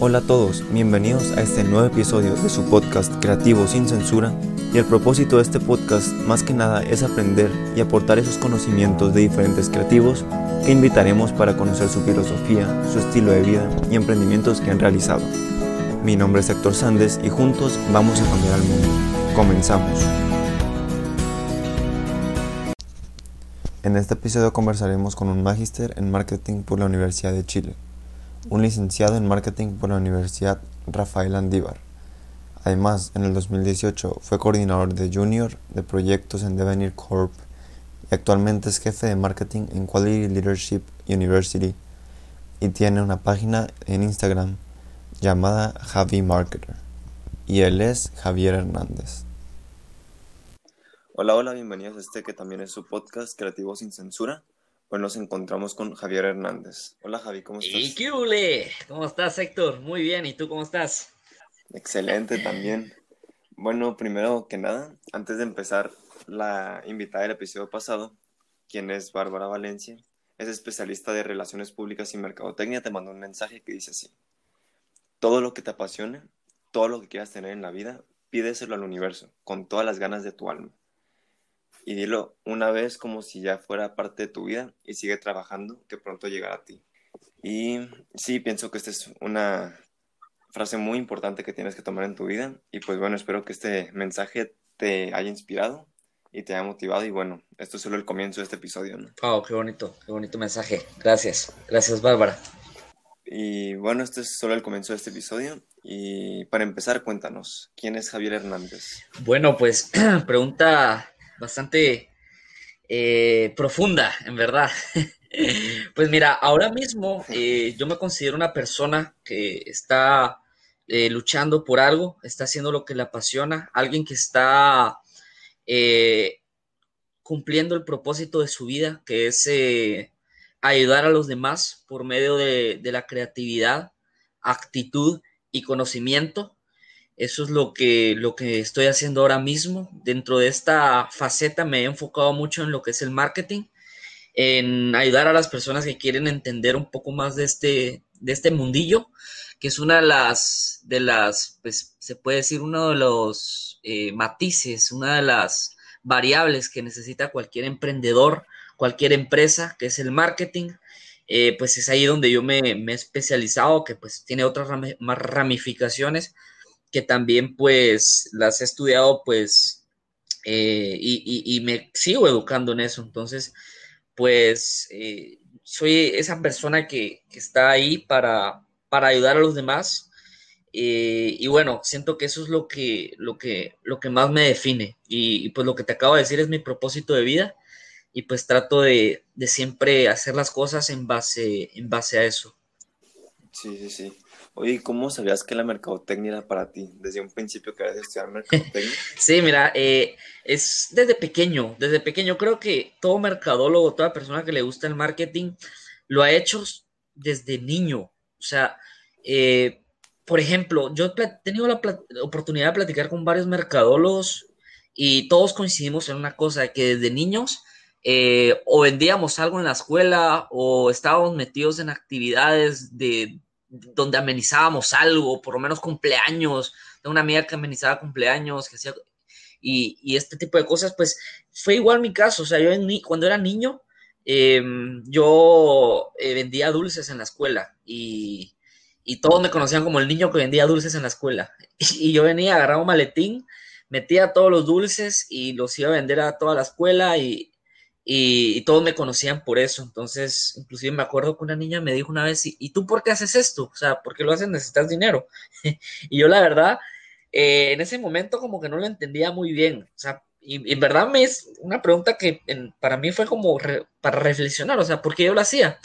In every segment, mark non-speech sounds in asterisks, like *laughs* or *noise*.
Hola a todos, bienvenidos a este nuevo episodio de su podcast Creativo sin Censura y el propósito de este podcast más que nada es aprender y aportar esos conocimientos de diferentes creativos que invitaremos para conocer su filosofía, su estilo de vida y emprendimientos que han realizado. Mi nombre es Héctor Sandes y juntos vamos a cambiar al mundo. Comenzamos. En este episodio conversaremos con un magíster en marketing por la Universidad de Chile un licenciado en marketing por la Universidad Rafael Andívar. Además, en el 2018 fue coordinador de Junior de proyectos en Devenir Corp y actualmente es jefe de marketing en Quality Leadership University y tiene una página en Instagram llamada Javi Marketer. Y él es Javier Hernández. Hola, hola, bienvenidos a este que también es su podcast Creativo sin Censura. Hoy nos encontramos con Javier Hernández. Hola Javi, ¿cómo estás? ¿Y qué ¿Cómo estás Héctor? Muy bien, ¿y tú cómo estás? Excelente también. Bueno, primero que nada, antes de empezar, la invitada del episodio pasado, quien es Bárbara Valencia, es especialista de Relaciones Públicas y Mercadotecnia, te mandó un mensaje que dice así. Todo lo que te apasione, todo lo que quieras tener en la vida, pídeselo al universo, con todas las ganas de tu alma y dilo una vez como si ya fuera parte de tu vida y sigue trabajando que pronto llegará a ti. Y sí, pienso que esta es una frase muy importante que tienes que tomar en tu vida y pues bueno, espero que este mensaje te haya inspirado y te haya motivado y bueno, esto es solo el comienzo de este episodio. ¿no? Oh, qué bonito, qué bonito mensaje. Gracias, gracias Bárbara. Y bueno, este es solo el comienzo de este episodio. Y para empezar, cuéntanos, ¿quién es Javier Hernández? Bueno, pues *clears throat* pregunta bastante eh, profunda, en verdad. *laughs* pues mira, ahora mismo eh, yo me considero una persona que está eh, luchando por algo, está haciendo lo que le apasiona, alguien que está cumpliendo el propósito de su vida, que es ayudar a los demás por medio de la creatividad, actitud y conocimiento. Eso es lo que, lo que estoy haciendo ahora mismo. Dentro de esta faceta me he enfocado mucho en lo que es el marketing, en ayudar a las personas que quieren entender un poco más de este, de este mundillo, que es una de las, de las pues, se puede decir, uno de los eh, matices, una de las variables que necesita cualquier emprendedor, cualquier empresa, que es el marketing. Eh, pues es ahí donde yo me, me, he especializado, que pues tiene otras ramificaciones, que también pues las he estudiado pues eh, y, me sigo educando en eso. Entonces, pues eh, soy esa persona que, está ahí para, para, ayudar a los demás. Eh, y bueno, siento que eso es lo que, lo que, lo que más me define. Y, pues lo que te acabo de decir es mi propósito de vida. Y pues trato de, de siempre hacer las cosas en base, en base a eso. Sí, sí, sí. Oye, ¿cómo sabías que la mercadotecnia era para ti? Desde un principio que querías estudiar mercadotecnia. *laughs* sí, mira, eh, es desde pequeño, desde pequeño. Creo que todo mercadólogo, toda persona que le gusta el marketing, lo ha hecho desde niño. O sea, eh, por ejemplo, yo he tenido la oportunidad de platicar con varios mercadólogos y todos coincidimos en una cosa, que desde niños eh, o vendíamos algo en la escuela o estábamos metidos en actividades de donde amenizábamos algo, por lo menos cumpleaños, de una amiga que amenizaba cumpleaños, que hacía, y, este tipo de cosas, pues fue igual mi caso, o sea, yo cuando era niño, em, yo eh, vendía dulces en la escuela y, todos me conocían como el niño que vendía dulces en la escuela. *laughs* Y, yo venía, agarraba un maletín, metía todos los dulces y los iba a vender a toda la escuela y, y, todos me conocían por eso. Entonces, inclusive me acuerdo que una niña me dijo una vez, ¿y, tú por qué haces esto? O sea, ¿por qué lo haces? Necesitas dinero. *laughs* y yo la verdad, eh, en ese momento como que no lo entendía muy bien. O sea, y, en verdad me es una pregunta que para mí fue como para reflexionar, o sea, ¿por qué yo lo hacía?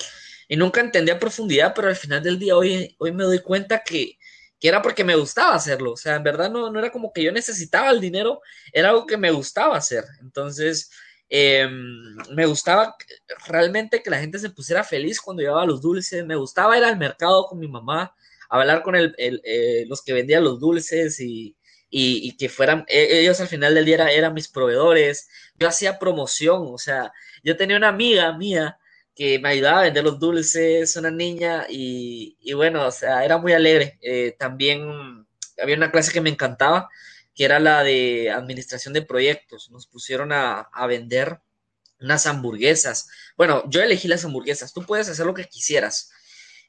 Y nunca entendí a profundidad, pero al final del día hoy, hoy me doy cuenta que, que era porque me gustaba hacerlo. O sea, en verdad no, no era como que yo necesitaba el dinero, era algo que me gustaba hacer. Entonces, Em, me gustaba realmente que la gente se pusiera feliz cuando llevaba los dulces. Me gustaba ir al mercado con mi mamá, hablar con el, eh, los que vendían los dulces y, que fueran, e, ellos al final del día eran, mis proveedores. Yo hacía promoción, o sea, yo tenía una amiga mía que me ayudaba a vender los dulces, una niña, y, y bueno, o sea, era muy alegre. Eh, también había una clase que me encantaba, que era la de administración de proyectos. Nos pusieron a, vender unas hamburguesas. Bueno, yo elegí las hamburguesas, tú puedes hacer lo que quisieras.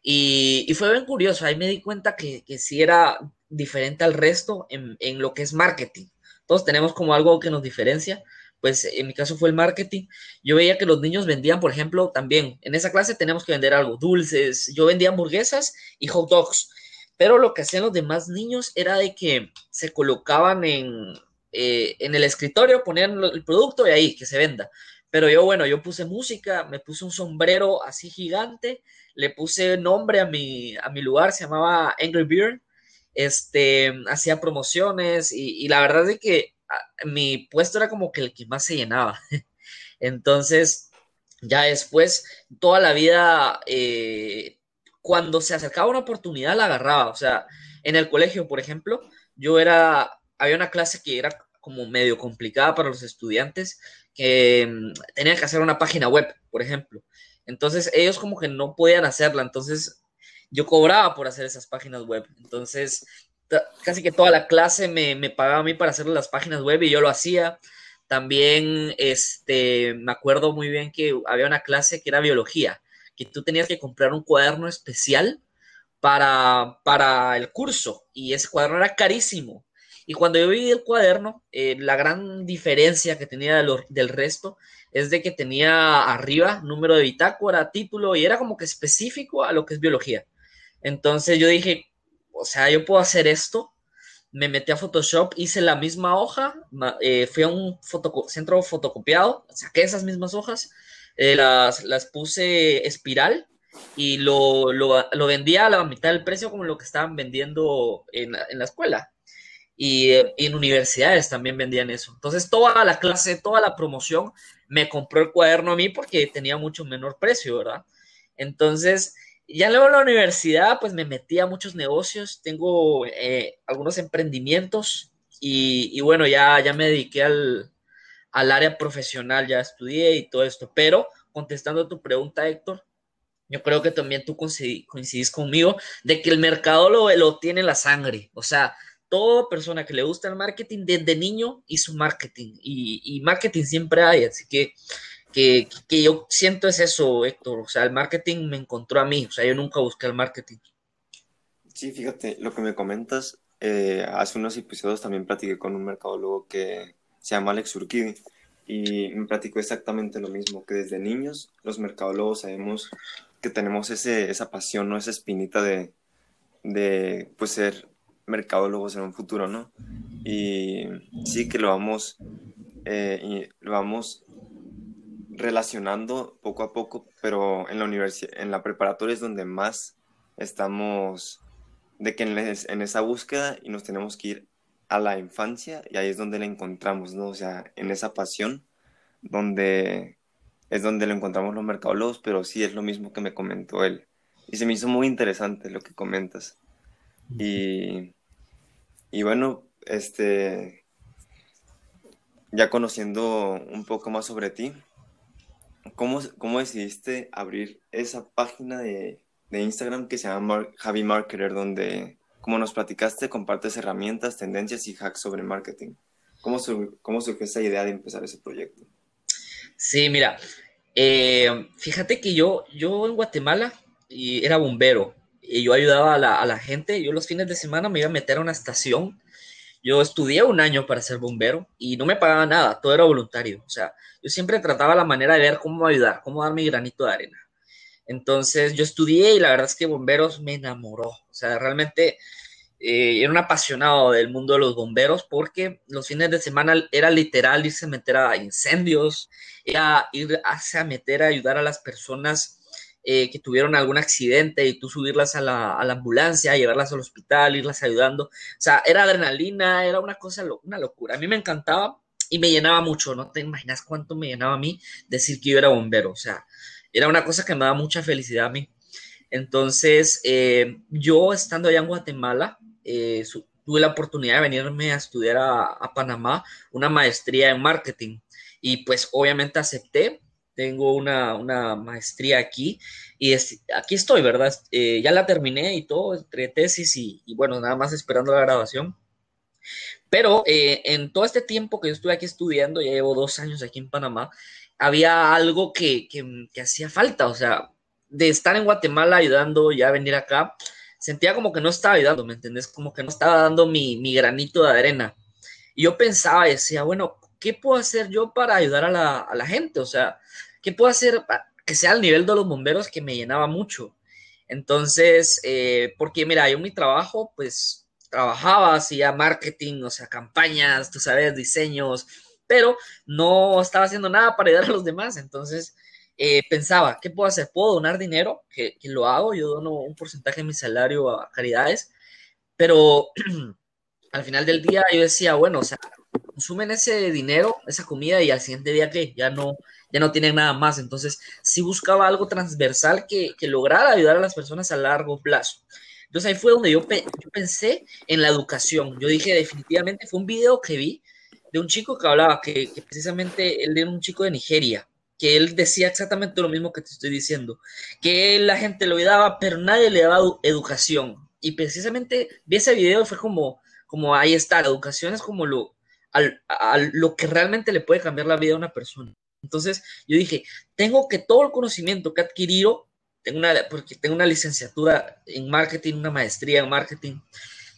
Y, y fue bien curioso, ahí me di cuenta que, que sí era diferente al resto en, en lo que es marketing. Todos tenemos como algo que nos diferencia pues en mi caso fue el marketing. Yo veía que los niños vendían, por ejemplo, también en esa clase tenemos que vender algo, dulces. Yo vendía hamburguesas y hot dogs. Pero lo que hacían los demás niños era de que se colocaban en, eh, en el escritorio, ponían el producto y ahí, que se venda. Pero yo, bueno, yo puse música, me puse un sombrero así gigante, le puse nombre a mi, a mi lugar, se llamaba Angry Beard, este, hacía promociones y, la verdad es que mi puesto era como que el que más se llenaba. *laughs* Entonces, ya después, toda la vida, eh, cuando se acercaba una oportunidad, la agarraba. O sea, en el colegio, por ejemplo, yo era, había una clase que era como medio complicada para los estudiantes, que mm, tenían que hacer una página web, por ejemplo. Entonces, ellos como que no podían hacerla. Entonces, yo cobraba por hacer esas páginas web. Entonces, casi que toda la clase me, me, pagaba a mí para hacer las páginas web y yo lo hacía. También este, me acuerdo muy bien que había una clase que era biología, que tú tenías que comprar un cuaderno especial para, para el curso y ese cuaderno era carísimo. Y cuando yo vi el cuaderno, eh, la gran diferencia que tenía de del resto es de que tenía arriba número de bitácora, título y era como que específico a lo que es biología. Entonces yo dije, o sea, yo puedo hacer esto. Me metí a Photoshop, hice la misma hoja, eh, fui a un centro fotocopiado, saqué esas mismas hojas, eh, las, las, puse espiral y lo, lo, lo, vendía a la mitad del precio como lo que estaban vendiendo en, en la escuela. Y, eh, en universidades también vendían eso. Entonces toda la clase, toda la promoción me compró el cuaderno a mí porque tenía mucho menor precio, ¿verdad? Entonces ya luego en la universidad, pues me metí a muchos negocios, tengo eh, algunos emprendimientos y, y, bueno, ya, ya me dediqué al, al, área profesional, ya estudié y todo esto. Pero contestando a tu pregunta, Héctor, yo creo que también tú coincidís, conmigo de que el mercado lo, lo tiene la sangre. O sea, toda persona que le gusta el marketing desde niño hizo marketing y, y marketing siempre hay, así que que, que, yo siento es eso, Héctor. O sea, el marketing me encontró a mí. O sea, yo nunca busqué el marketing. Sí, fíjate, lo que me comentas, eh, hace unos episodios también platiqué con un mercadólogo que se llama Alex Urquidi y me platicó exactamente lo mismo, que desde niños los mercadólogos sabemos que tenemos ese, esa pasión, ¿no? Esa espinita de, de pues, ser mercadólogos en un futuro, ¿no? Y sí que lo vamos, eh, y lo vamos relacionando poco a poco, pero en la en la preparatoria es donde más estamos de que en, en, esa búsqueda y nos tenemos que ir a la infancia y ahí es donde la encontramos, ¿no? O sea, en esa pasión donde es donde lo encontramos los mercadólogos, pero sí es lo mismo que me comentó él. Y se me hizo muy interesante lo que comentas. Y, y bueno, este, ya conociendo un poco más sobre ti, ¿cómo, cómo decidiste abrir esa página de, de Instagram que se llama Javi Marketer, donde, como nos platicaste, compartes herramientas, tendencias y hacks sobre marketing? ¿Cómo, sur, cómo surgió esa idea de empezar ese proyecto? Sí, mira, eh, fíjate que yo, yo en Guatemala y era bombero y yo ayudaba a la, a la gente. Yo los fines de semana me iba a meter a una estación yo estudié un año para ser bombero y no me pagaba nada, todo era voluntario. O sea, yo siempre trataba la manera de ver cómo ayudar, cómo dar mi granito de arena. Entonces yo estudié y la verdad es que bomberos me enamoró. O sea, realmente eh, era un apasionado del mundo de los bomberos porque los fines de semana era literal irse a meter a incendios, era ir a meter a ayudar a las personas eh, que tuvieron algún accidente y tú subirlas a la, a la, ambulancia, llevarlas al hospital, irlas ayudando. O sea, era adrenalina, era una cosa, una locura. A mí me encantaba y me llenaba mucho. No te imaginas cuánto me llenaba a mí decir que yo era bombero. O sea, era una cosa que me daba mucha felicidad a mí. Entonces, eh, yo estando allá en Guatemala, eh, tuve la oportunidad de venirme a estudiar a, Panamá una maestría en marketing y pues obviamente acepté tengo una, maestría aquí y aquí estoy, ¿verdad? Eh, ya la terminé y todo, entre tesis y, bueno, nada más esperando la grabación. Pero en todo este tiempo que yo estuve aquí estudiando, ya llevo dos años aquí en Panamá, había algo que, que hacía falta, o sea, de estar en Guatemala ayudando, ya venir acá, sentía como que no estaba ayudando, ¿me entendés? Como que no estaba dando mi, mi granito de arena. Y yo pensaba, decía, bueno, ¿qué puedo hacer yo para ayudar a la, a la gente? O sea, ¿qué puedo hacer para que sea al nivel de los bomberos que me llenaba mucho? Entonces, eh, porque mira, yo mi trabajo, pues trabajaba, hacía marketing, o sea, campañas, tú sabes, diseños, pero no estaba haciendo nada para ayudar a los demás. Entonces, eh, pensaba, ¿qué puedo hacer? ¿Puedo donar dinero? Que, que, lo hago, yo dono un porcentaje de mi salario a caridades, pero *clears throat* al final del día yo decía, bueno, o sea, consumen ese dinero, esa comida y al siguiente día que ya no, ya no tienen nada más. Entonces, sí buscaba algo transversal que, que lograra ayudar a las personas a largo plazo. Entonces ahí fue donde yo, yo, pensé en la educación. Yo dije, definitivamente, fue un video que vi de un chico que hablaba, que, que precisamente él era un chico de Nigeria, que él decía exactamente lo mismo que te estoy diciendo, que la gente lo ayudaba, pero nadie le daba educación. Y precisamente vi ese video fue como, como ahí está, la educación es como lo, a lo que realmente le puede cambiar la vida a una persona. Entonces yo dije, tengo que todo el conocimiento que he adquirido, tengo una, porque tengo una licenciatura en marketing, una maestría en marketing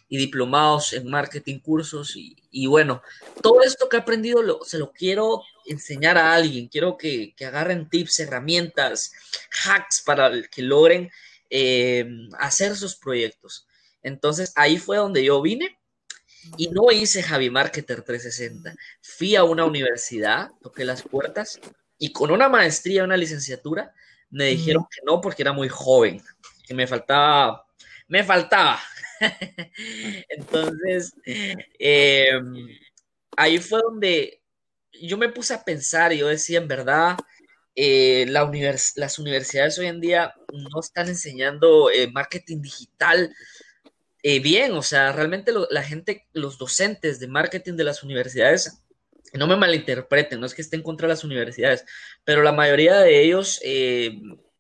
y diplomados en marketing, cursos y, bueno, todo esto que he aprendido lo, se lo quiero enseñar a alguien, quiero que, agarren tips, herramientas, hacks para que logren eh, hacer sus proyectos. Entonces ahí fue donde yo vine y no hice Javi Marketer 360. Fui a una universidad, toqué las puertas y con una maestría, una licenciatura, me dijeron que no porque era muy joven, que me faltaba, me faltaba. *laughs* Entonces, em, ahí fue donde yo me puse a pensar y yo decía, en verdad, eh, la las universidades hoy en día no están enseñando eh, marketing digital eh, bien, o sea, realmente la gente, los docentes de marketing de las universidades, no me malinterpreten, no es que estén contra las universidades, pero la mayoría de ellos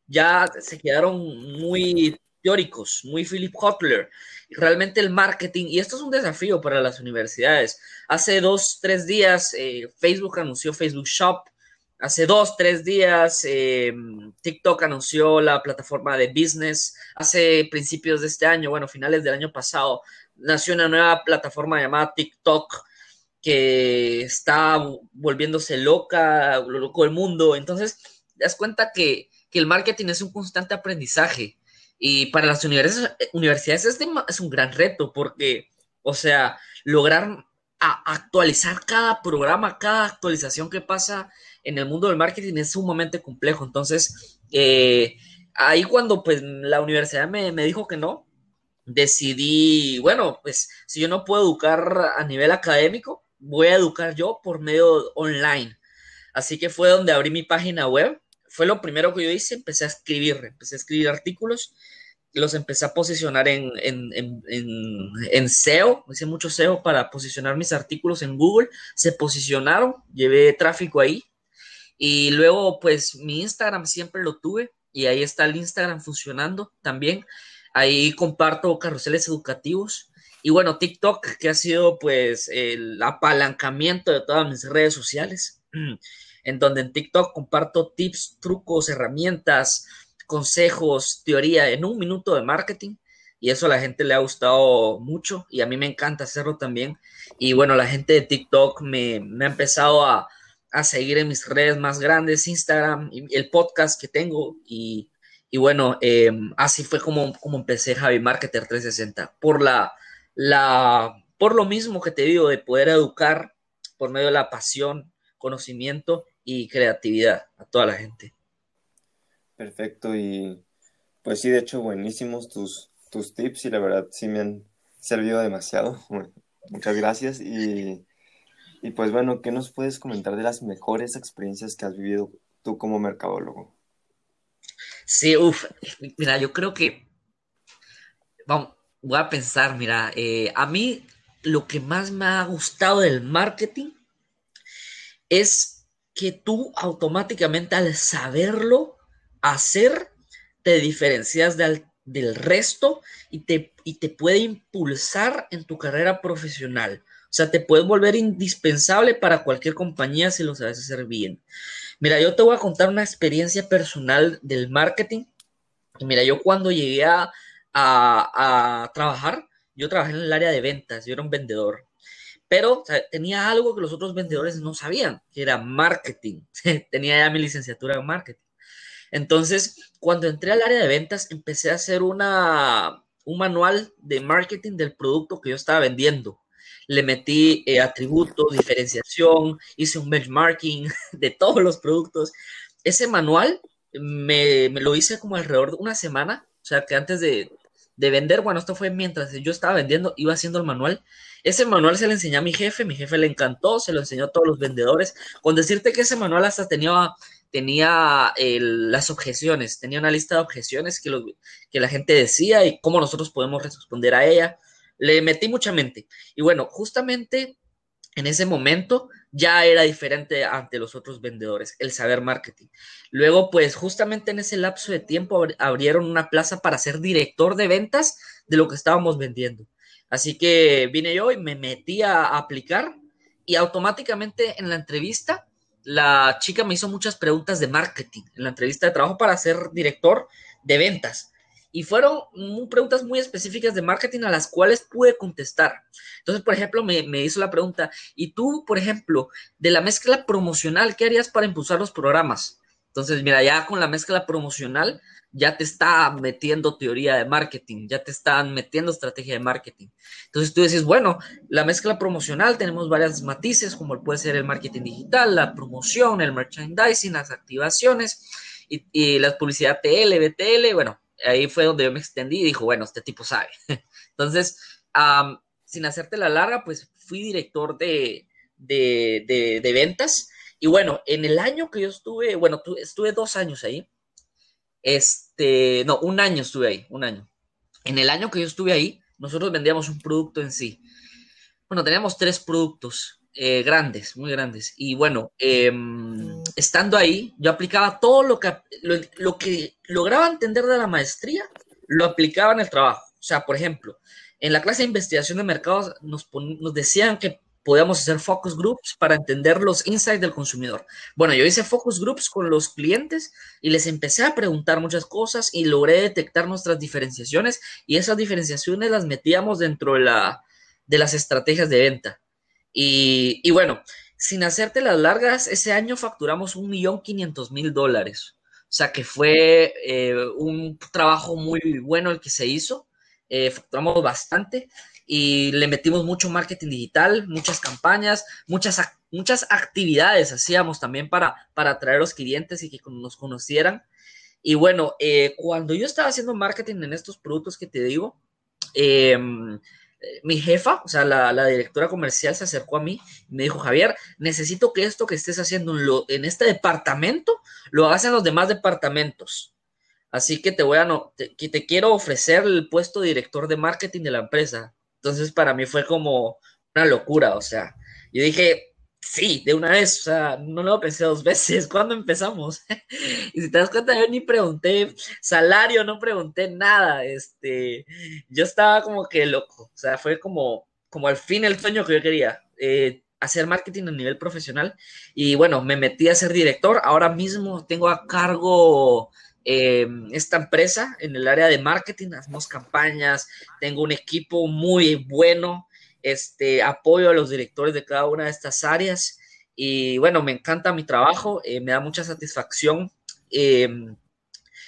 ya se quedaron muy teóricos, muy Philip Kotler. Realmente el marketing, y esto es un desafío para las universidades. Hace dos, tres días, eh, Facebook anunció Facebook Shop, Hace dos, tres días, eh, TikTok anunció la plataforma de business. Hace principios de este año, bueno, finales del año pasado, nació una nueva plataforma llamada TikTok que está volviéndose loca, loco el mundo. Entonces, das cuenta que, el marketing es un constante aprendizaje. Y para las universidades, es, un gran reto porque, o sea, lograr actualizar cada programa, cada actualización que pasa en el mundo del marketing es sumamente complejo. Entonces, eh, ahí cuando pues la universidad me, dijo que no, decidí, bueno, pues si yo no puedo educar a nivel académico, voy a educar yo por medio online. Así que fue donde abrí mi página web. Fue lo primero que yo hice, empecé a escribir, empecé a escribir artículos, los empecé a posicionar en, SEO, hice mucho SEO para posicionar mis artículos en Google, se posicionaron, llevé tráfico ahí, y luego, pues mi Instagram siempre lo tuve y ahí está el Instagram funcionando también. Ahí comparto carruseles educativos. Y bueno, TikTok, que ha sido pues el apalancamiento de todas mis redes sociales, *clears throat* en donde en TikTok comparto tips, trucos, herramientas, consejos, teoría en un minuto de marketing. Y eso a la gente le ha gustado mucho y a mí me encanta hacerlo también. Y bueno, la gente de TikTok me, me ha empezado a, a seguir en mis redes más grandes, Instagram, y el podcast que tengo. Y, bueno, eh, así fue como, como empecé Javi Marketer 360, por, la, la, por lo mismo que te digo, de poder educar por medio de la pasión, conocimiento y creatividad a toda la gente. Perfecto, y pues sí, de hecho, buenísimos tus, tus tips y la verdad sí me han servido demasiado. *laughs* Muchas gracias y y pues bueno, ¿qué nos puedes comentar de las mejores experiencias que has vivido tú como mercadólogo? Sí, uff, mira, yo creo que, vamos, voy a pensar, mira, eh, a mí lo que más me ha gustado del marketing es que tú automáticamente al saberlo hacer, te diferencias del, del resto y te, y te puede impulsar en tu carrera profesional. O sea, te puedes volver indispensable para cualquier compañía si lo sabes hacer bien. Mira, yo te voy a contar una experiencia personal del marketing. mira, yo cuando llegué a, a, trabajar, yo trabajé en el área de ventas, yo era un vendedor pero tenía algo que los otros vendedores no sabían, que era marketing. *laughs* tenía ya mi licenciatura en marketing. Entonces, cuando entré al área de ventas, empecé a hacer una, un manual de marketing del producto que yo estaba vendiendo. Le metí eh, atributos, diferenciación, hice un benchmarking *laughs* de todos los productos. Ese manual me, me, lo hice como alrededor de una semana, o sea que antes de, de vender, bueno, esto fue mientras yo estaba vendiendo, iba haciendo el manual. Ese manual se le enseñó a mi jefe, mi jefe le encantó, se lo enseñó a todos los vendedores. Con decirte que ese manual hasta tenía, tenía las objeciones, tenía una lista de objeciones que, que la gente decía y cómo nosotros podemos responder a ella. Le metí mucha mente. Y bueno, justamente en ese momento ya era diferente ante los otros vendedores, el saber marketing. Luego, pues justamente en ese lapso de tiempo abrieron una plaza para ser director de ventas de lo que estábamos vendiendo. Así que vine yo y me metí a aplicar y automáticamente en la entrevista la chica me hizo muchas preguntas de marketing en la entrevista de trabajo para ser director de ventas y fueron preguntas muy específicas de marketing a las cuales pude contestar. Entonces, por ejemplo, me, hizo la pregunta, ¿y tú, por ejemplo, de la mezcla promocional, qué harías para impulsar los programas? Entonces, mira, ya con la mezcla promocional ya te está metiendo teoría de marketing, ya te están metiendo estrategia de marketing. Entonces tú dices, bueno, la mezcla promocional tenemos varias matices, como puede ser el marketing digital, la promoción, el merchandising, las activaciones y, y la publicidad TL, BTL, bueno, ahí fue donde yo me extendí y dijo, bueno, este tipo sabe. *laughs* Entonces, sin hacerte la larga, pues fui director de, de, de, ventas. Y bueno, en el año que yo estuve, bueno, estuve dos años ahí. Este, no, un año estuve ahí, un año. En el año que yo estuve ahí, nosotros vendíamos un producto en sí. Bueno, teníamos tres productos. Eh, grandes, muy grandes. Y bueno, em, estando ahí, yo aplicaba todo lo que, lo, que lograba entender de la maestría, lo aplicaba en el trabajo. O sea, por ejemplo, en la clase de investigación de mercados nos, nos decían que podíamos hacer focus groups para entender los insights del consumidor. Bueno, yo hice focus groups con los clientes y les empecé a preguntar muchas cosas y logré detectar nuestras diferenciaciones y esas diferenciaciones las metíamos dentro de, la, de las estrategias de venta. Y, bueno, sin hacerte las largas, ese año facturamos un millón quinientos mil dólares. O sea que fue eh, un trabajo muy bueno el que se hizo. Eh, facturamos bastante y le metimos mucho marketing digital, muchas campañas, muchas, muchas actividades hacíamos también para, para atraer los clientes y que nos conocieran. Y bueno, eh, cuando yo estaba haciendo marketing en estos productos que te digo, eh, mi jefa, o sea, la, directora comercial se acercó a mí y me dijo, Javier, necesito que esto que estés haciendo en, este departamento lo hagas en los demás departamentos. Así que te voy a, no, te, te quiero ofrecer el puesto de director de marketing de la empresa. Entonces, para mí fue como una locura, o sea, yo dije, Sí, de una vez, o sea, no lo pensé dos veces. *laughs* ¿Cuándo empezamos? *laughs* y si te das cuenta, yo ni pregunté salario, no pregunté nada. Este, yo estaba como que loco, o sea, fue como, como al fin el sueño que yo quería. Eh, hacer marketing a nivel profesional y bueno, me metí a ser director. Ahora mismo tengo a cargo eh, esta empresa en el área de marketing, hacemos campañas, tengo un equipo muy bueno, este, apoyo a los directores de cada una de estas áreas y bueno, me encanta mi trabajo, eh, me da mucha satisfacción. Em,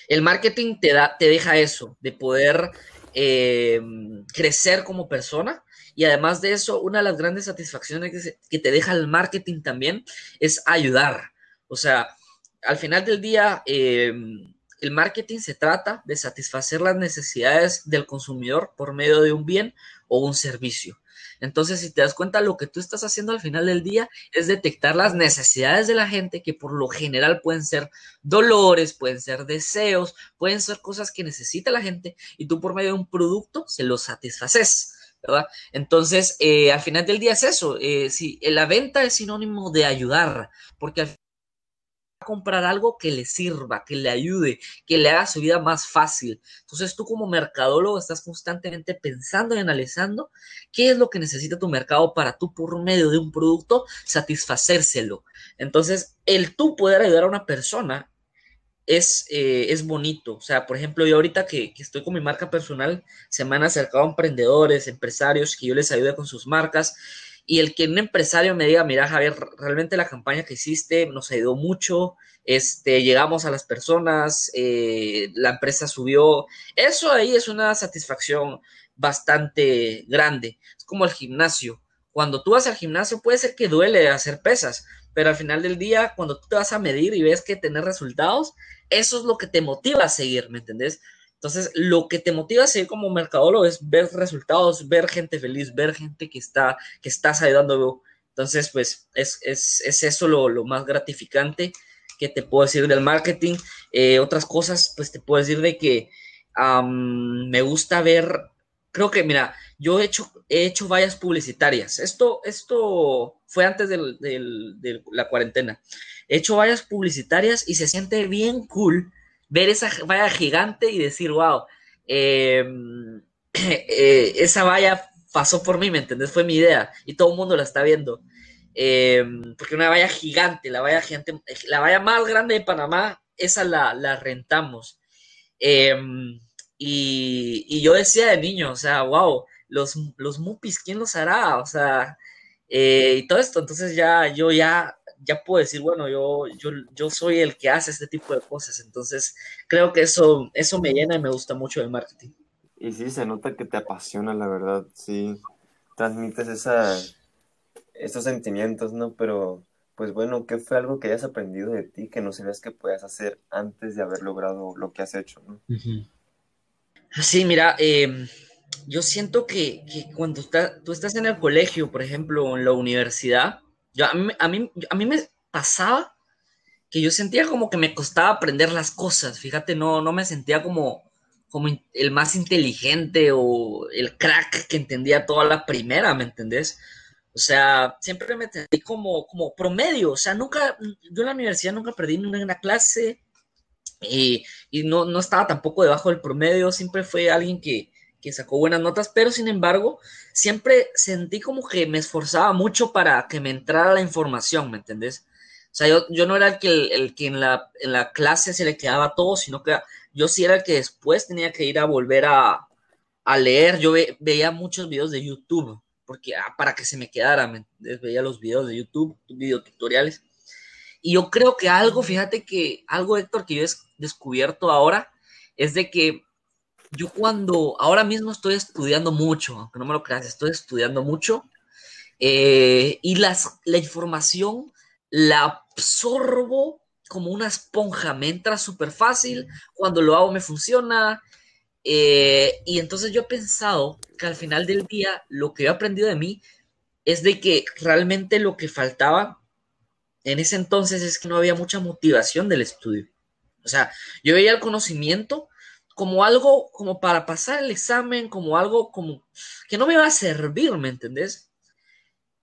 el marketing te, da, te deja eso, de poder em, crecer como persona y además de eso, una de las grandes satisfacciones que, te deja el marketing también es ayudar. O sea, al final del día, em, el marketing se trata de satisfacer las necesidades del consumidor por medio de un bien o un servicio. Entonces, si te das cuenta, lo que tú estás haciendo al final del día es detectar las necesidades de la gente que por lo general pueden ser dolores, pueden ser deseos, pueden ser cosas que necesita la gente y tú por medio de un producto se los satisfaces. ¿verdad? Entonces, eh, al final del día es eso. Eh, si, la venta es sinónimo de ayudar, porque al comprar algo que le sirva, que le ayude, que le haga su vida más fácil. Entonces tú como mercadólogo estás constantemente pensando y analizando qué es lo que necesita tu mercado para tú por medio de un producto satisfacérselo. Entonces el tú poder ayudar a una persona es, eh, es bonito. O sea, por ejemplo, yo ahorita que, que, estoy con mi marca personal, se me han acercado emprendedores, empresarios que yo les ayude con sus marcas y el que un empresario me diga, mira Javier, realmente la campaña que hiciste nos ayudó mucho, este, llegamos a las personas, eh, la empresa subió, eso ahí es una satisfacción bastante grande. Es como el gimnasio. Cuando tú vas al gimnasio puede ser que duele hacer pesas, pero al final del día, cuando tú te vas a medir y ves que tener resultados, eso es lo que te motiva a seguir, ¿me entendés? Entonces, lo que te motiva a seguir como mercadólogo es ver resultados, ver gente feliz, ver gente que está, que estás ayudando. Entonces, pues, es, es, es eso lo, lo, más gratificante que te puedo decir del marketing. Eh, otras cosas, pues, te puedo decir de que um, me gusta ver, creo que, mira, yo he hecho, he hecho vallas publicitarias. Esto, esto fue antes de la cuarentena. He hecho vallas publicitarias y se siente bien cool ver esa valla gigante y decir, wow, eh, *clears throat* eh, esa valla pasó por mí, ¿me entendés? Fue mi idea y todo el mundo la está viendo. Eh, porque una valla gigante, la valla gigante, la valla más grande de Panamá, esa la, la rentamos. Y, y, yo decía de niño, o sea, wow, los, los ¿quién los hará? O sea, y todo esto, entonces ya yo ya ya puedo decir, bueno, yo, yo, yo soy el que hace este tipo de cosas. Entonces, creo que eso, eso me llena y me gusta mucho el marketing. Y sí, se nota que te apasiona, la verdad, sí. Transmites esa, esos sentimientos, ¿no? Pero, pues bueno, ¿qué fue algo que hayas aprendido de ti que no sabías que podías hacer antes de haber logrado lo que has hecho, ¿no? Sí, mira, eh, yo siento que, que cuando está, tú estás en el colegio, por ejemplo, en la universidad, yo, a, mí, a, mí, a mí me pasaba que yo sentía como que me costaba aprender las cosas, fíjate, no, no me sentía como, como el más inteligente o el crack que entendía toda la primera, ¿me entendés? O sea, siempre me entendí como, como promedio, o sea, nunca, yo en la universidad nunca perdí ninguna clase y, y no, no estaba tampoco debajo del promedio, siempre fue alguien que, que sacó buenas notas, pero sin embargo, siempre sentí como que me esforzaba mucho para que me entrara la información, ¿me entendés? O sea, yo, no era el que, el, que en, la, en la clase se le quedaba todo, sino que yo sí era el que después tenía que ir a volver a, a leer. Yo ve, veía muchos videos de YouTube, porque ah, para que se me quedara, ¿me? Veía los videos de YouTube, videotutoriales. Y yo creo que algo, fíjate que algo, Héctor, que yo he descubierto ahora, es de que yo cuando, ahora mismo estoy estudiando mucho, aunque no me lo creas, estoy estudiando mucho, eh, y las, la información la absorbo como una esponja, me entra súper fácil, cuando lo hago me funciona, eh, y entonces yo he pensado que al final del día lo que he aprendido de mí es de que realmente lo que faltaba en ese entonces es que no había mucha motivación del estudio. O sea, yo veía el conocimiento, como algo como para pasar el examen, como algo como que no me va a servir, ¿me entendés?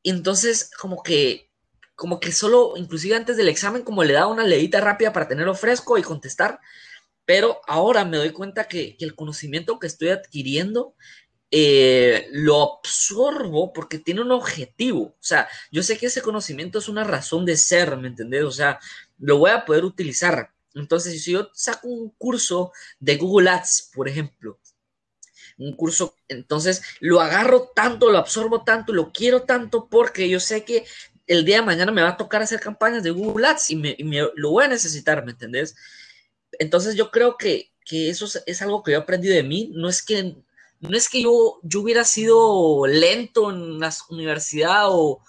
entonces como que como que solo, inclusive antes del examen, como le daba una leída rápida para tenerlo fresco y contestar, pero ahora me doy cuenta que, el conocimiento que estoy adquiriendo eh, lo absorbo porque tiene un objetivo. O sea, yo sé que ese conocimiento es una razón de ser, ¿me entendés? O sea, lo voy a poder utilizar. Entonces, si yo saco un curso de Google Ads, por ejemplo, un curso, entonces lo agarro tanto, lo absorbo tanto, lo quiero tanto porque yo sé que el día de mañana me va a tocar hacer campañas de Google Ads y me, lo voy a necesitar, ¿me entendés? Entonces yo creo que, que eso es, algo que yo he aprendido de mí, no es que, no es que yo, yo hubiera sido lento en la universidad o,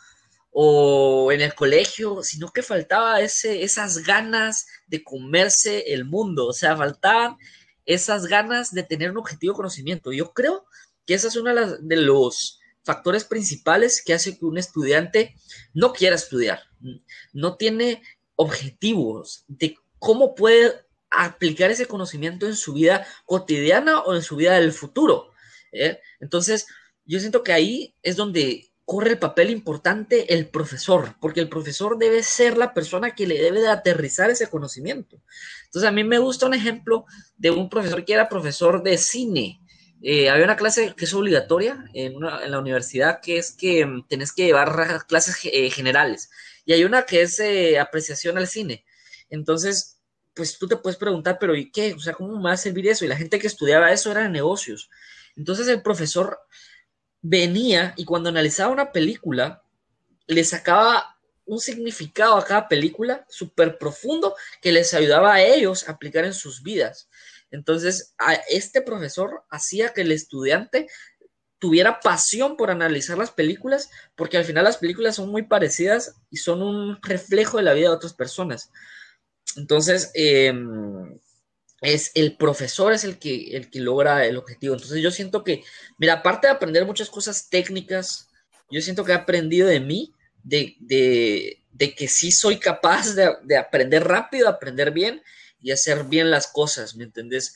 o en el colegio, sino que faltaba ese, esas ganas de comerse el mundo, o sea, faltaban esas ganas de tener un objetivo de conocimiento. Yo creo que esa es uno de, los factores principales que hace que un estudiante no quiera estudiar, no tiene objetivos de cómo puede aplicar ese conocimiento en su vida cotidiana o en su vida del futuro. ¿eh? Entonces, yo siento que ahí es donde corre el papel importante el profesor, porque el profesor debe ser la persona que le debe de aterrizar ese conocimiento. Entonces a mí me gusta un ejemplo de un profesor que era profesor de cine. Eh, había una clase que es obligatoria en, la universidad, que es que mm, tenés que llevar clases eh, generales. Y hay una que es eh, apreciación al cine. Entonces, pues tú te puedes preguntar, pero ¿y qué? O sea, ¿cómo me va a servir eso? Y la gente que estudiaba eso era de negocios. Entonces el profesor venía y cuando analizaba una película, le sacaba un significado a cada película súper profundo que les ayudaba a ellos a aplicar en sus vidas. Entonces, a este profesor hacía que el estudiante tuviera pasión por analizar las películas, porque al final las películas son muy parecidas y son un reflejo de la vida de otras personas. Entonces, em, es el profesor es el que, el que logra el objetivo. Entonces yo siento que, mira, aparte de aprender muchas cosas técnicas, yo siento que he aprendido de mí, de, de, que sí soy capaz de, aprender rápido, aprender bien y hacer bien las cosas, ¿me entendés?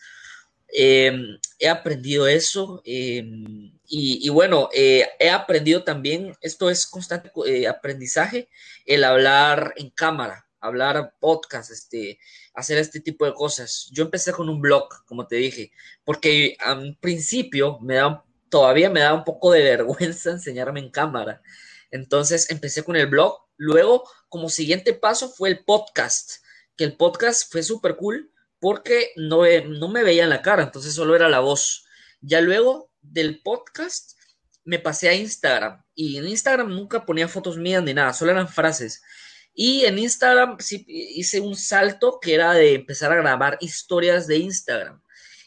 Em, he aprendido eso em, y, bueno, eh, he aprendido también, esto es constante eh, aprendizaje, el hablar en cámara hablar podcast, este, hacer este tipo de cosas. Yo empecé con un blog, como te dije, porque al principio me da, todavía me da un poco de *laughs* vergüenza enseñarme en cámara. Entonces empecé con el blog. Luego, como siguiente paso, fue el podcast, que el podcast fue súper cool porque no, no me veía la cara, entonces solo era la voz. Ya luego del podcast me pasé a Instagram y en Instagram nunca ponía fotos mías ni nada, solo eran frases. Y en Instagram sí hice un salto que era de empezar a grabar historias de Instagram.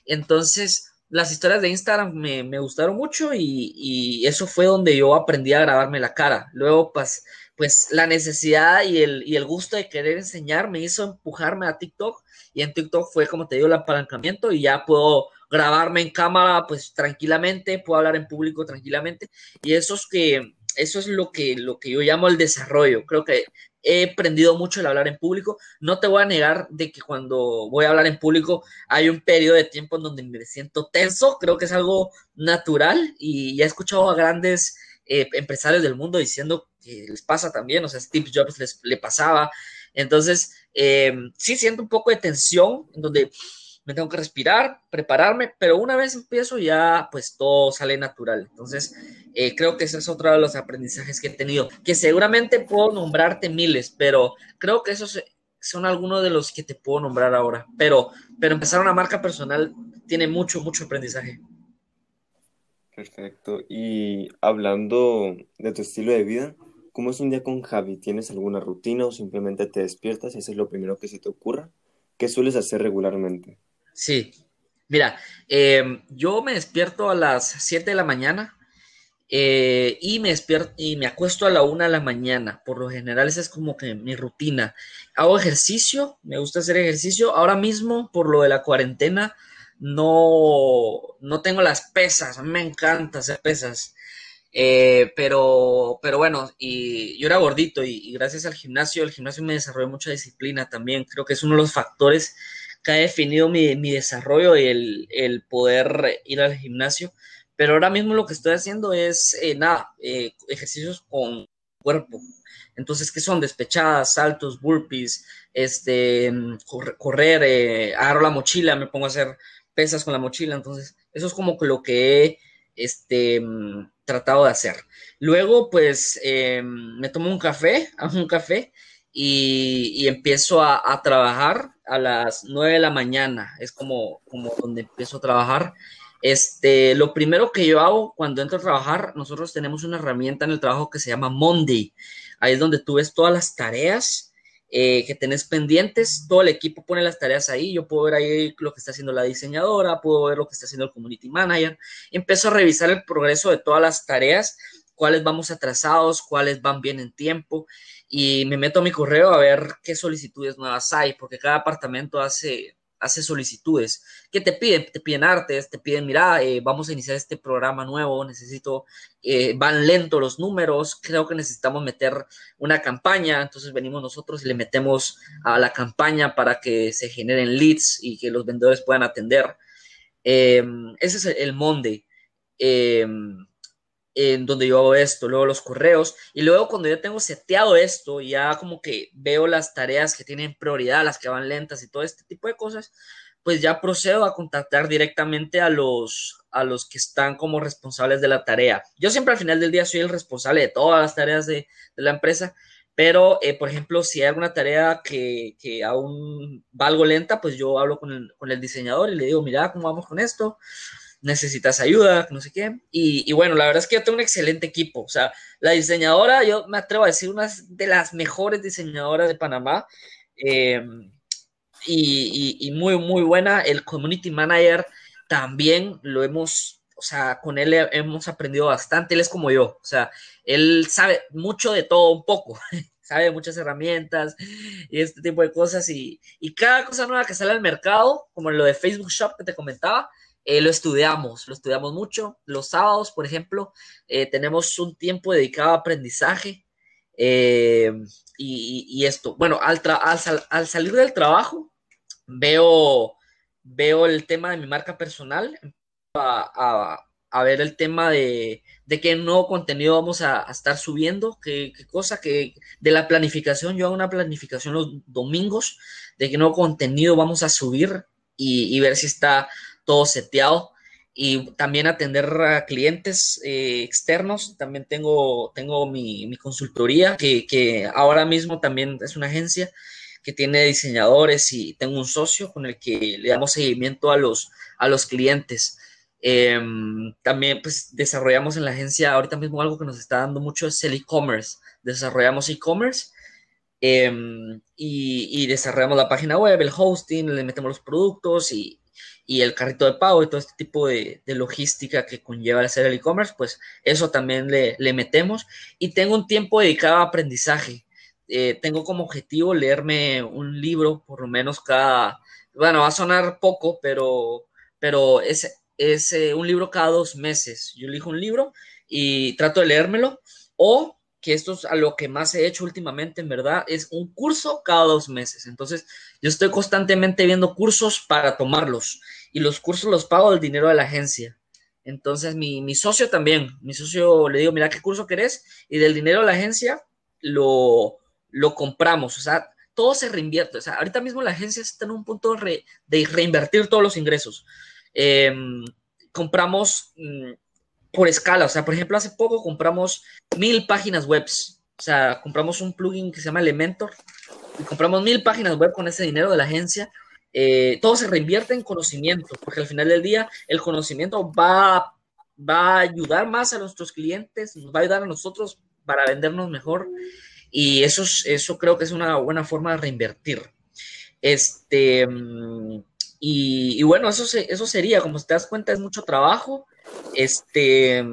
Entonces, las historias de Instagram me, gustaron mucho y, eso fue donde yo aprendí a grabarme la cara. Luego, pues, pues la necesidad y el, y el gusto de querer enseñar me hizo empujarme a TikTok y en TikTok fue, como te digo, el apalancamiento y ya puedo grabarme en cámara pues tranquilamente, puedo hablar en público tranquilamente y eso es que eso es lo que, lo que yo llamo el desarrollo. Creo que he aprendido mucho el hablar en público. No te voy a negar de que cuando voy a hablar en público hay un periodo de tiempo en donde me siento tenso. Creo que es algo natural y he escuchado a grandes eh, empresarios del mundo diciendo que les pasa también. O sea, Steve Jobs les, le pasaba. Entonces, eh, sí siento un poco de tensión en donde me tengo que respirar, prepararme, pero una vez empiezo ya pues todo sale natural. Entonces, eh, creo que ese es otro de los aprendizajes que he tenido, que seguramente puedo nombrarte miles, pero creo que esos son algunos de los que te puedo nombrar ahora. Pero, pero empezar una marca personal tiene mucho, mucho aprendizaje. Perfecto. Y hablando de tu estilo de vida, ¿cómo es un día con Javi? ¿Tienes alguna rutina o simplemente te despiertas y eso es lo primero que se te ocurra? ¿Qué sueles hacer regularmente? Sí, mira, em, yo me despierto a las 7 de la mañana eh, y, me despierto, y me acuesto a la 1 de la mañana. Por lo general esa es como que mi rutina. Hago ejercicio, me gusta hacer ejercicio. Ahora mismo, por lo de la cuarentena, no, no tengo las pesas. A me encanta hacer pesas. Eh, pero, pero bueno, y yo era gordito y, y, gracias al gimnasio, el gimnasio me desarrolló mucha disciplina también. Creo que es uno de los factores que ha definido mi, mi desarrollo y el, el, poder ir al gimnasio. Pero ahora mismo lo que estoy haciendo es, eh, nada, eh, ejercicios con cuerpo. Entonces, ¿qué son? Despechadas, saltos, burpees, este, correr, eh, agarro la mochila, me pongo a hacer pesas con la mochila. Entonces, eso es como lo que he este, tratado de hacer. Luego, pues, me tomo un café, *laughs* hago un café y, empiezo a, trabajar a las 9 de la mañana. Es como, como donde empiezo a trabajar. Este, lo primero que yo hago cuando entro a trabajar, nosotros tenemos una herramienta en el trabajo que se llama Monday. Ahí es donde tú ves todas las tareas eh, que tenés pendientes. Todo el equipo pone las tareas ahí. Yo puedo ver ahí lo que está haciendo la diseñadora, puedo ver lo que está haciendo el community manager. Empiezo a revisar el progreso de todas las tareas, cuáles vamos atrasados, cuáles van bien en tiempo y me meto a mi correo a ver qué solicitudes nuevas hay, porque cada apartamento hace, hace solicitudes. ¿Qué te piden? Te piden artes, te piden, mira, eh, vamos a iniciar este programa nuevo, necesito, eh, van lentos los números, creo que necesitamos meter una campaña, entonces venimos nosotros y le metemos a la campaña para que se generen leads y que los vendedores puedan atender. Em, ese es el Monday. En donde yo hago esto, luego los correos, y luego cuando ya tengo seteado esto, ya como que veo las tareas que tienen prioridad, las que van lentas y todo este tipo de cosas, pues ya procedo a contactar directamente a los, a los que están como responsables de la tarea. Yo siempre al final del día soy el responsable de todas las tareas de, de la empresa, pero, eh, por ejemplo, si hay alguna tarea que, que, aún va algo lenta, pues yo hablo con el, con el diseñador y le digo, mira, ¿cómo vamos con esto? Necesitas ayuda, no sé qué. Y, bueno, la verdad es que yo tengo un excelente equipo. O sea, la diseñadora, yo me atrevo a decir, una de las mejores diseñadoras de Panamá. Y, y, y, muy, muy buena. El community manager también lo hemos, o sea, con él hemos aprendido bastante. Él es como yo, o sea, él sabe mucho de todo un poco. *laughs* sabe muchas herramientas y este tipo de cosas. Y, y cada cosa nueva que sale al mercado, como lo de Facebook Shop que te comentaba, eh, lo estudiamos, lo estudiamos mucho. Los sábados, por ejemplo, eh, tenemos un tiempo dedicado a aprendizaje eh, y, esto. Bueno, al, al, al, salir del trabajo, veo, veo el tema de mi marca personal, a, a, ver el tema de, de, qué nuevo contenido vamos a, estar subiendo, qué, qué, cosa que de la planificación, yo hago una planificación los domingos, de qué nuevo contenido vamos a subir y ver si está todo seteado y también atender a clientes eh, externos. También tengo, tengo mi, mi consultoría, que, que, ahora mismo también es una agencia que tiene diseñadores y tengo un socio con el que le damos seguimiento a los, a los clientes. Eh, también pues desarrollamos en la agencia, ahorita mismo algo que nos está dando mucho es el e-commerce. Desarrollamos e-commerce eh, y, y desarrollamos la página web, el hosting, le metemos los productos y, y el carrito de pago y todo este tipo de, logística que conlleva hacer el e-commerce, pues eso también le, le, metemos. Y tengo un tiempo dedicado a aprendizaje. Eh, tengo como objetivo leerme un libro, por lo menos cada, bueno, va a sonar poco, pero, pero es, es eh, un libro cada dos meses. Yo elijo un libro y trato de leérmelo o que esto es a lo que más he hecho últimamente, en verdad, es un curso cada dos meses. Entonces, yo estoy constantemente viendo cursos para tomarlos y los cursos los pago del dinero de la agencia. Entonces, mi, mi socio también, mi socio le digo, mira, ¿qué curso querés? Y del dinero de la agencia lo, lo compramos. O sea, todo se reinvierte. O sea, ahorita mismo la agencia está en un punto re, de reinvertir todos los ingresos. Eh, compramos mmm, por escala. O sea, por ejemplo, hace poco compramos mil páginas web. O sea, compramos un plugin que se llama Elementor y compramos mil páginas web con ese dinero de la agencia. Eh, todo se reinvierte en conocimiento, porque al final del día el conocimiento va, va a ayudar más a nuestros clientes, nos va a ayudar a nosotros para vendernos mejor y eso, eso creo que es una buena forma de reinvertir. Este, y, bueno, eso, eso sería, como te das cuenta, es mucho trabajo, este,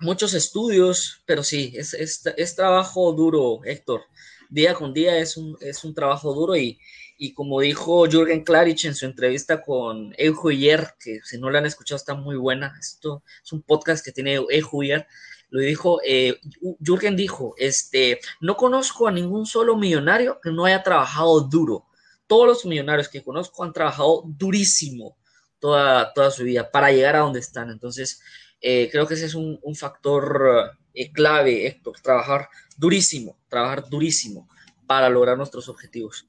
muchos estudios, pero sí, es, es, es, trabajo duro, Héctor. Día con día es un, es un trabajo duro y, y como dijo Jürgen Klarich en su entrevista con Ejuyer, que si no la han escuchado está muy buena, esto es un podcast que tiene Ejuyer, lo dijo, eh, Jürgen dijo, este, no conozco a ningún solo millonario que no haya trabajado duro. Todos los millonarios que conozco han trabajado durísimo toda, toda su vida para llegar a donde están. Entonces, eh, creo que ese es un, un factor eh, clave, Héctor, trabajar durísimo, trabajar durísimo para lograr nuestros objetivos.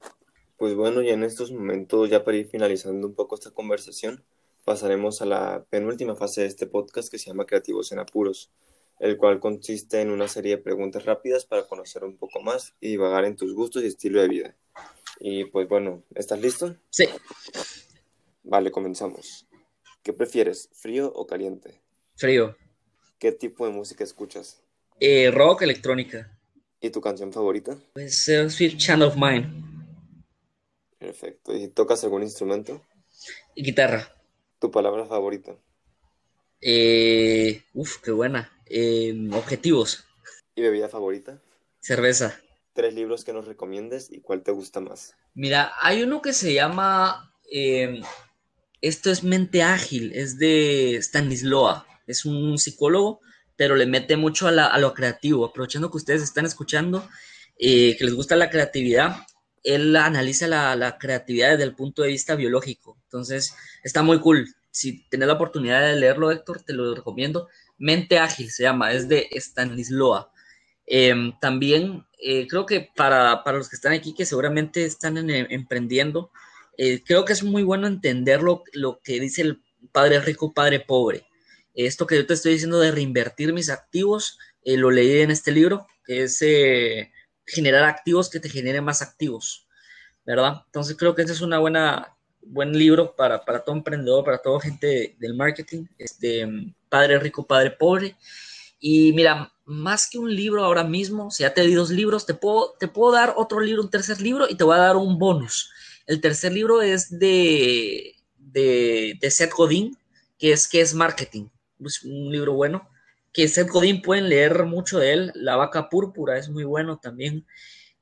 Pues bueno, y en estos momentos, ya para ir finalizando un poco esta conversación, pasaremos a la penúltima fase de este podcast que se llama Creativos en Apuros, el cual consiste en una serie de preguntas rápidas para conocer un poco más y divagar en tus gustos y estilo de vida. Y pues bueno, ¿estás listo? Sí. Vale, comenzamos. ¿Qué prefieres, frío o caliente? Frío. ¿Qué tipo de música escuchas? Eh, rock, electrónica. ¿Y tu canción favorita? Pues uh, Sweet Child of Mine. Perfecto. ¿Y tocas algún instrumento? Y guitarra. ¿Tu palabra favorita? Eh, uf, qué buena. Eh, objetivos. ¿Y bebida favorita? Cerveza. Tres libros que nos recomiendes y cuál te gusta más. Mira, hay uno que se llama eh, Esto es mente ágil, es de Stanislaw, es un psicólogo, pero le mete mucho a, la, a lo creativo, aprovechando que ustedes están escuchando, eh, que les gusta la creatividad, él analiza la, la, creatividad desde el punto de vista biológico, entonces está muy cool. Si tenés la oportunidad de leerlo, Héctor, te lo recomiendo. Mente Ágil se llama, es de Stanisloa. Em, también eh, creo que para, los que están aquí, que seguramente están emprendiendo, eh, creo que es muy bueno entender lo, que dice el padre rico, padre pobre. Esto que yo te estoy diciendo de reinvertir mis activos, eh, lo leí en este libro, que es generar activos que te generen más activos, ¿verdad? Entonces creo que este es una buena, buen libro para, para todo emprendedor, para toda gente del marketing, este, Padre Rico, Padre Pobre. Y mira, más que un libro ahora mismo, si ya te di dos libros, te puedo, te puedo dar otro libro, un tercer libro, y te voy a dar un bonus. El tercer libro es de, de, Seth Godin, que es, que es marketing. Es un libro bueno. Que Seth Godin pueden leer mucho de él. La vaca púrpura es muy bueno también.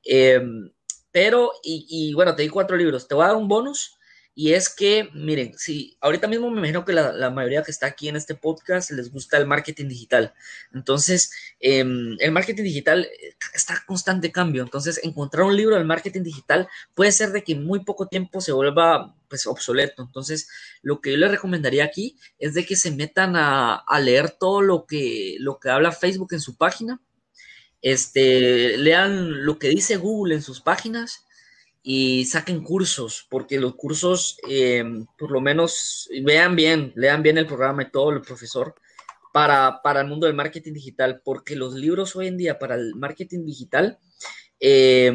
Em, pero, y, y, bueno, te di cuatro libros. Te voy a dar un bonus y es que, miren, si ahorita mismo me imagino que la, mayoría que está aquí en este podcast les gusta el marketing digital. Entonces, em, el marketing digital eh, está en constante cambio. Entonces, encontrar un libro del marketing digital puede ser de que en muy poco tiempo se vuelva pues obsoleto. Entonces, lo que yo les recomendaría aquí es de que se metan a, a leer todo lo que, lo que habla Facebook en su página. Este, lean lo que dice Google en sus páginas y saquen cursos, porque los cursos, eh, por lo menos, vean bien, lean bien el programa y todo, el profesor, para, para el mundo del marketing digital, porque los libros hoy en día para el marketing digital, eh,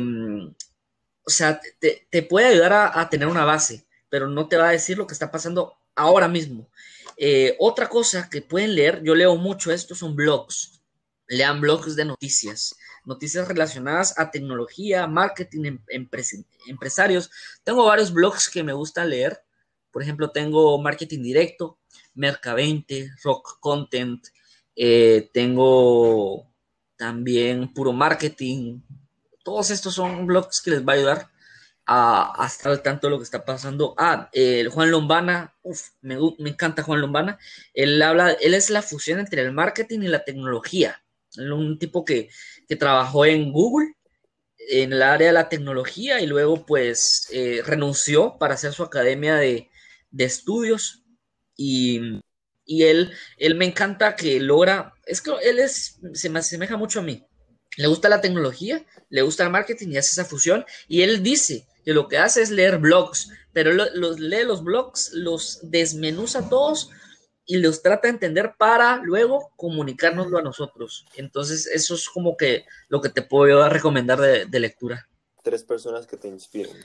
o sea, te, te puede ayudar a, a, tener una base, pero no te va a decir lo que está pasando ahora mismo. Eh, otra cosa que pueden leer, yo leo mucho esto, son blogs. Lean blogs de noticias noticias relacionadas a tecnología, marketing, em, empresarios. Tengo varios blogs que me gusta leer. Por ejemplo, tengo Marketing Directo, Merca20, Rock Content, eh, tengo también Puro Marketing. Todos estos son blogs que les va a ayudar a, estar al tanto de lo que está pasando. Ah, Juan Lombana, uf, me, me, encanta Juan Lombana. Él habla, él es la fusión entre el marketing y la tecnología. Un tipo que que trabajó en Google en el área de la tecnología y luego pues eh, renunció para hacer su academia de, estudios. Y, él, él me encanta que logra, es que él es, se me asemeja mucho a mí, le gusta la tecnología, le gusta el marketing y hace esa fusión y él dice que lo que hace es leer blogs, pero los, lee los blogs, los desmenuza todos y los trata de entender para luego comunicárnoslo a nosotros. Entonces, eso es como que lo que te puedo recomendar de, lectura. Tres personas que te inspiren.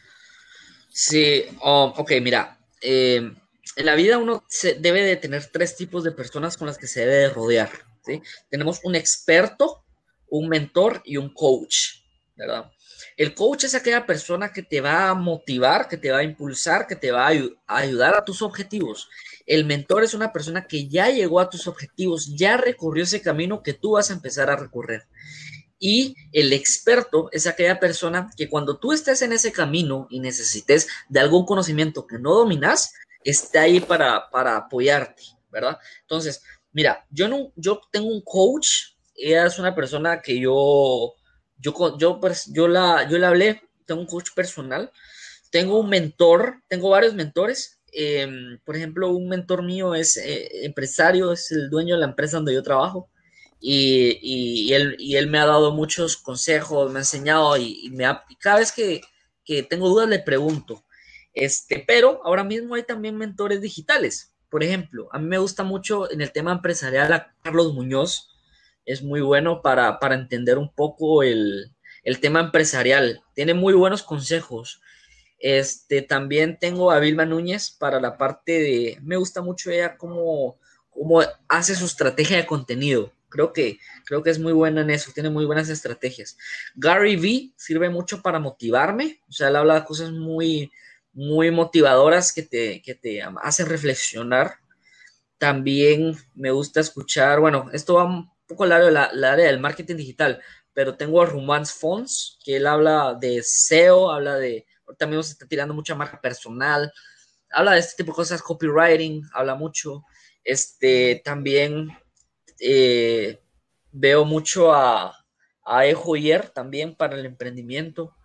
Sí, oh, ok, mira, eh, en la vida uno se debe de tener tres tipos de personas con las que se debe de rodear. ¿sí? Tenemos un experto, un mentor y un coach, ¿verdad? El coach es aquella persona que te va a motivar, que te va a impulsar, que te va a ayudar a tus objetivos. El mentor es una persona que ya llegó a tus objetivos, ya recorrió ese camino que tú vas a empezar a recorrer. Y el experto es aquella persona que cuando tú estés en ese camino y necesites de algún conocimiento que no dominas, está ahí para, para apoyarte, ¿verdad? Entonces, mira, yo, no, yo tengo un coach, ella es una persona que yo, yo, yo, yo, la, yo le hablé, tengo un coach personal, tengo un mentor, tengo varios mentores, Em, por ejemplo, un mentor mío es eh, empresario, es el dueño de la empresa donde yo trabajo y, él, y él, me ha dado muchos consejos, me ha enseñado y, me ha, cada vez que, tengo dudas le pregunto. Este, pero ahora mismo hay también mentores digitales. Por ejemplo, a mí me gusta mucho en el tema empresarial a Carlos Muñoz. Es muy bueno para, entender un poco el, el tema empresarial. Tiene muy buenos consejos este, también tengo a Vilma Núñez para la parte de, me gusta mucho ella cómo, hace su estrategia de contenido. Creo que, creo que es muy buena en eso, tiene muy buenas estrategias. Gary V sirve mucho para motivarme, o sea, él habla de cosas muy, muy motivadoras que te, que te hacen reflexionar. También me gusta escuchar, bueno, esto va un poco al área, la, área del marketing digital, pero tengo a Romance Fons, que él habla de SEO, habla de también se está tirando mucha marca personal, habla de este tipo de cosas, copywriting, habla mucho, este, también eh, veo mucho a, a Ejoyer también para el emprendimiento.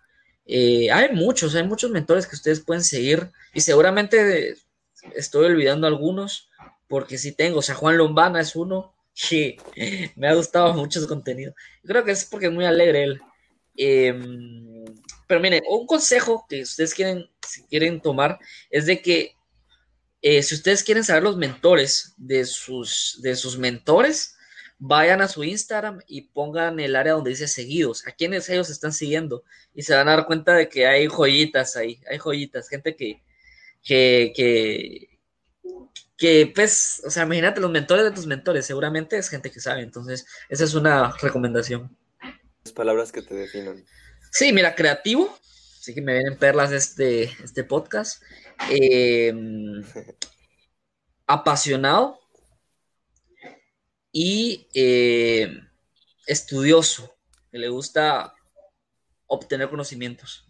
Eh, hay muchos, hay muchos mentores que ustedes pueden seguir y seguramente estoy olvidando algunos porque sí tengo, o sea, Juan Lombana es uno, *laughs* que me ha gustado mucho su contenido. Creo que es porque es muy alegre él. Em, pero miren, un consejo que ustedes quieren, quieren tomar es de que eh, si ustedes quieren saber los mentores de sus, de sus mentores, vayan a su Instagram y pongan el área donde dice seguidos, a quienes ellos están siguiendo y se van a dar cuenta de que hay joyitas ahí, hay joyitas, gente que, que, que, pues, o sea, imagínate los mentores de tus mentores, seguramente es gente que sabe, entonces esa es una recomendación. Palabras que te definan. Sí, mira, creativo, sí que me vienen perlas este, este podcast. Em, apasionado y em, estudioso, que le gusta obtener conocimientos.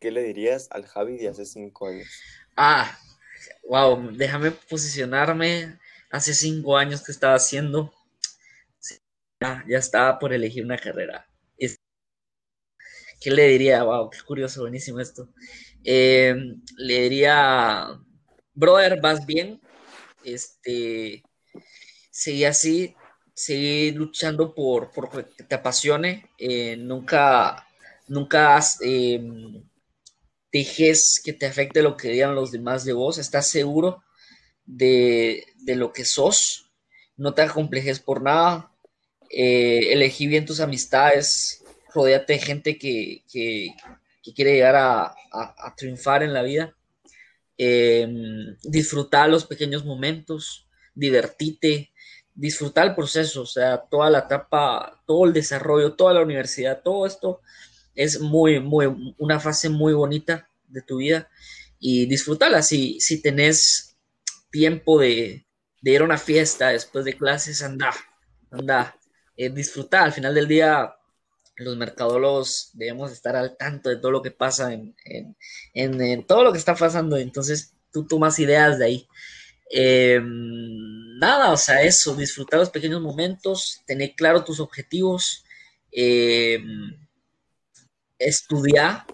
¿Qué le dirías al Javi de hace cinco años? Ah, wow, déjame posicionarme hace cinco años que estaba haciendo. ya, ya estaba por elegir una carrera. ¿Qué le diría? Wow, qué curioso, buenísimo esto. Eh, le diría, brother, vas bien, este, sigue así, sigue luchando por, por que te apasione, eh, nunca, nunca eh, dejes que te afecte lo que digan los demás de vos, estás seguro de, lo que sos, no te acomplejes por nada, elegí bien tus amistades, rodeate de gente que, quiere llegar a, triunfar en la vida. Em, disfrutar los pequeños momentos, divertite, disfrutar el proceso, o sea, toda la etapa, todo el desarrollo, toda la universidad, todo esto es muy, muy, una fase muy bonita de tu vida y disfrutarla. Si, si tenés tiempo de, ir a una fiesta después de clases, anda, anda, eh, disfrutar. Al final del día, los mercadólogos debemos estar al tanto de todo lo que pasa en, en, todo lo que está pasando. Entonces, tú tomas ideas de ahí. Em, nada, o sea, eso, disfrutar los pequeños momentos, tener claro tus objetivos, em, estudiar,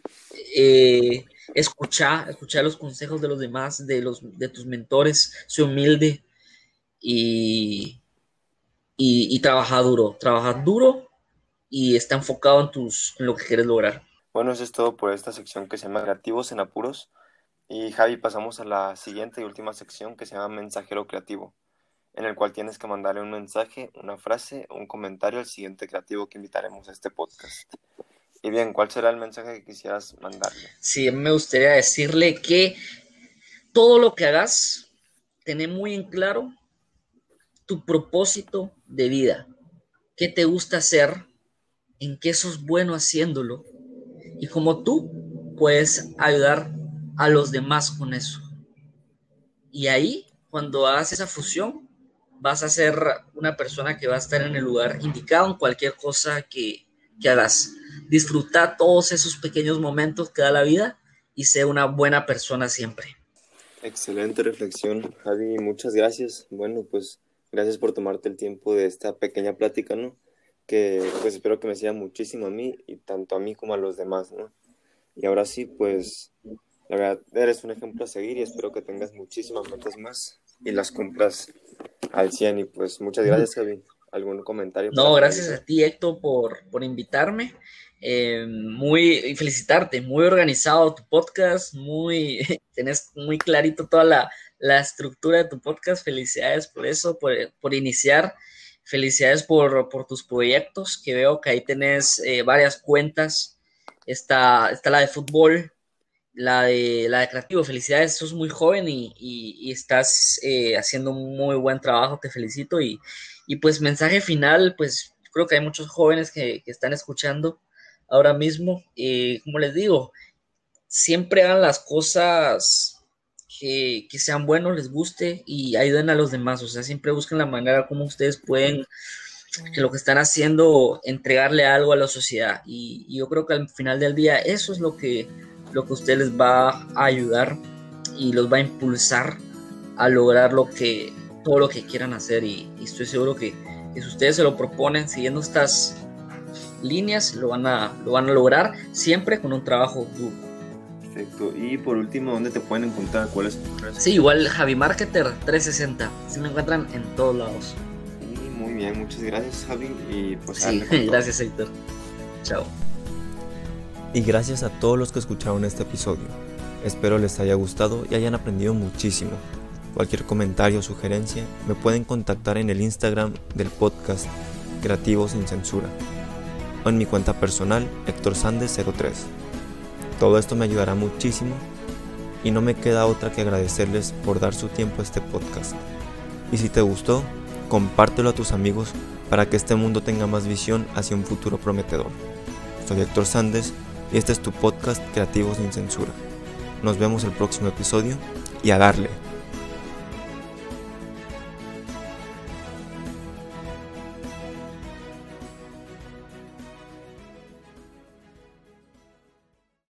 eh, escuchar, escuchar los consejos de los demás, de, los, de tus mentores, ser humilde y, y, y trabajar duro, trabajar duro y está enfocado en, tus, en lo que quieres lograr. Bueno, eso es todo por esta sección que se llama Creativos en Apuros. Y Javi, pasamos a la siguiente y última sección que se llama Mensajero Creativo, en el cual tienes que mandarle un mensaje, una frase o un comentario al siguiente creativo que invitaremos a este podcast. Y bien, ¿cuál será el mensaje que quisieras mandarle? Sí, me gustaría decirle que todo lo que hagas, tener muy en claro tu propósito de vida. ¿Qué te gusta hacer? En qué sos bueno haciéndolo y cómo tú puedes ayudar a los demás con eso. Y ahí, cuando hagas esa fusión, vas a ser una persona que va a estar en el lugar indicado en cualquier cosa que, que hagas. Disfruta todos esos pequeños momentos que da la vida y sé una buena persona siempre. Excelente reflexión, Javi. Muchas gracias. Bueno, pues gracias por tomarte el tiempo de esta pequeña plática, ¿no? Que pues espero que me siga muchísimo a mí y tanto a mí como a los demás, ¿no? Y ahora sí, pues la verdad eres un ejemplo a seguir y espero que tengas muchísimas metas más y las cumplas al 100 y pues muchas gracias, Javi. ¿Algún comentario? No, gracias a ti, Héctor, por, por invitarme. Eh, muy y felicitarte, muy organizado tu podcast, muy *laughs* tenés muy clarito toda la, la estructura de tu podcast. Felicidades por eso, por, por iniciar Felicidades por, tus proyectos, que veo que ahí tenés eh, varias cuentas. Está, está la de fútbol, la de, la de creativo. Felicidades, sos muy joven y, estás eh, haciendo un muy buen trabajo, te felicito. Y, pues mensaje final, pues creo que hay muchos jóvenes que, están escuchando ahora mismo. y como les digo, siempre hagan las cosas que, sean buenos, les guste y ayuden a los demás. O sea, siempre busquen la manera como ustedes pueden, que lo que están haciendo, entregarle algo a la sociedad. Y, yo creo que al final del día eso es lo que, lo que ustedes les va a ayudar y los va a impulsar a lograr lo que, todo lo que quieran hacer. Y, estoy seguro que, que, si ustedes se lo proponen siguiendo estas líneas, lo van a, lo van a lograr siempre con un trabajo duro. Perfecto. Y por último, ¿dónde te pueden encontrar? ¿Cuál es Sí, igual Javi Marketer 360. Si me encuentran en todos lados. Y muy bien. muchas gracias, Javi. Y pues, sí, *laughs* gracias, Héctor. Chao. Y gracias a todos los que escucharon este episodio. Espero les haya gustado y hayan aprendido muchísimo. Cualquier comentario o sugerencia me pueden contactar en el Instagram del podcast Creativos sin Censura o en mi cuenta personal Héctor Sandes 03. Todo esto me ayudará muchísimo y no me queda otra que agradecerles por dar su tiempo a este podcast. Y si te gustó, compártelo a tus amigos para que este mundo tenga más visión hacia un futuro prometedor. Soy Héctor Sandes y este es tu podcast Creativos sin Censura. Nos vemos el próximo episodio y a darle.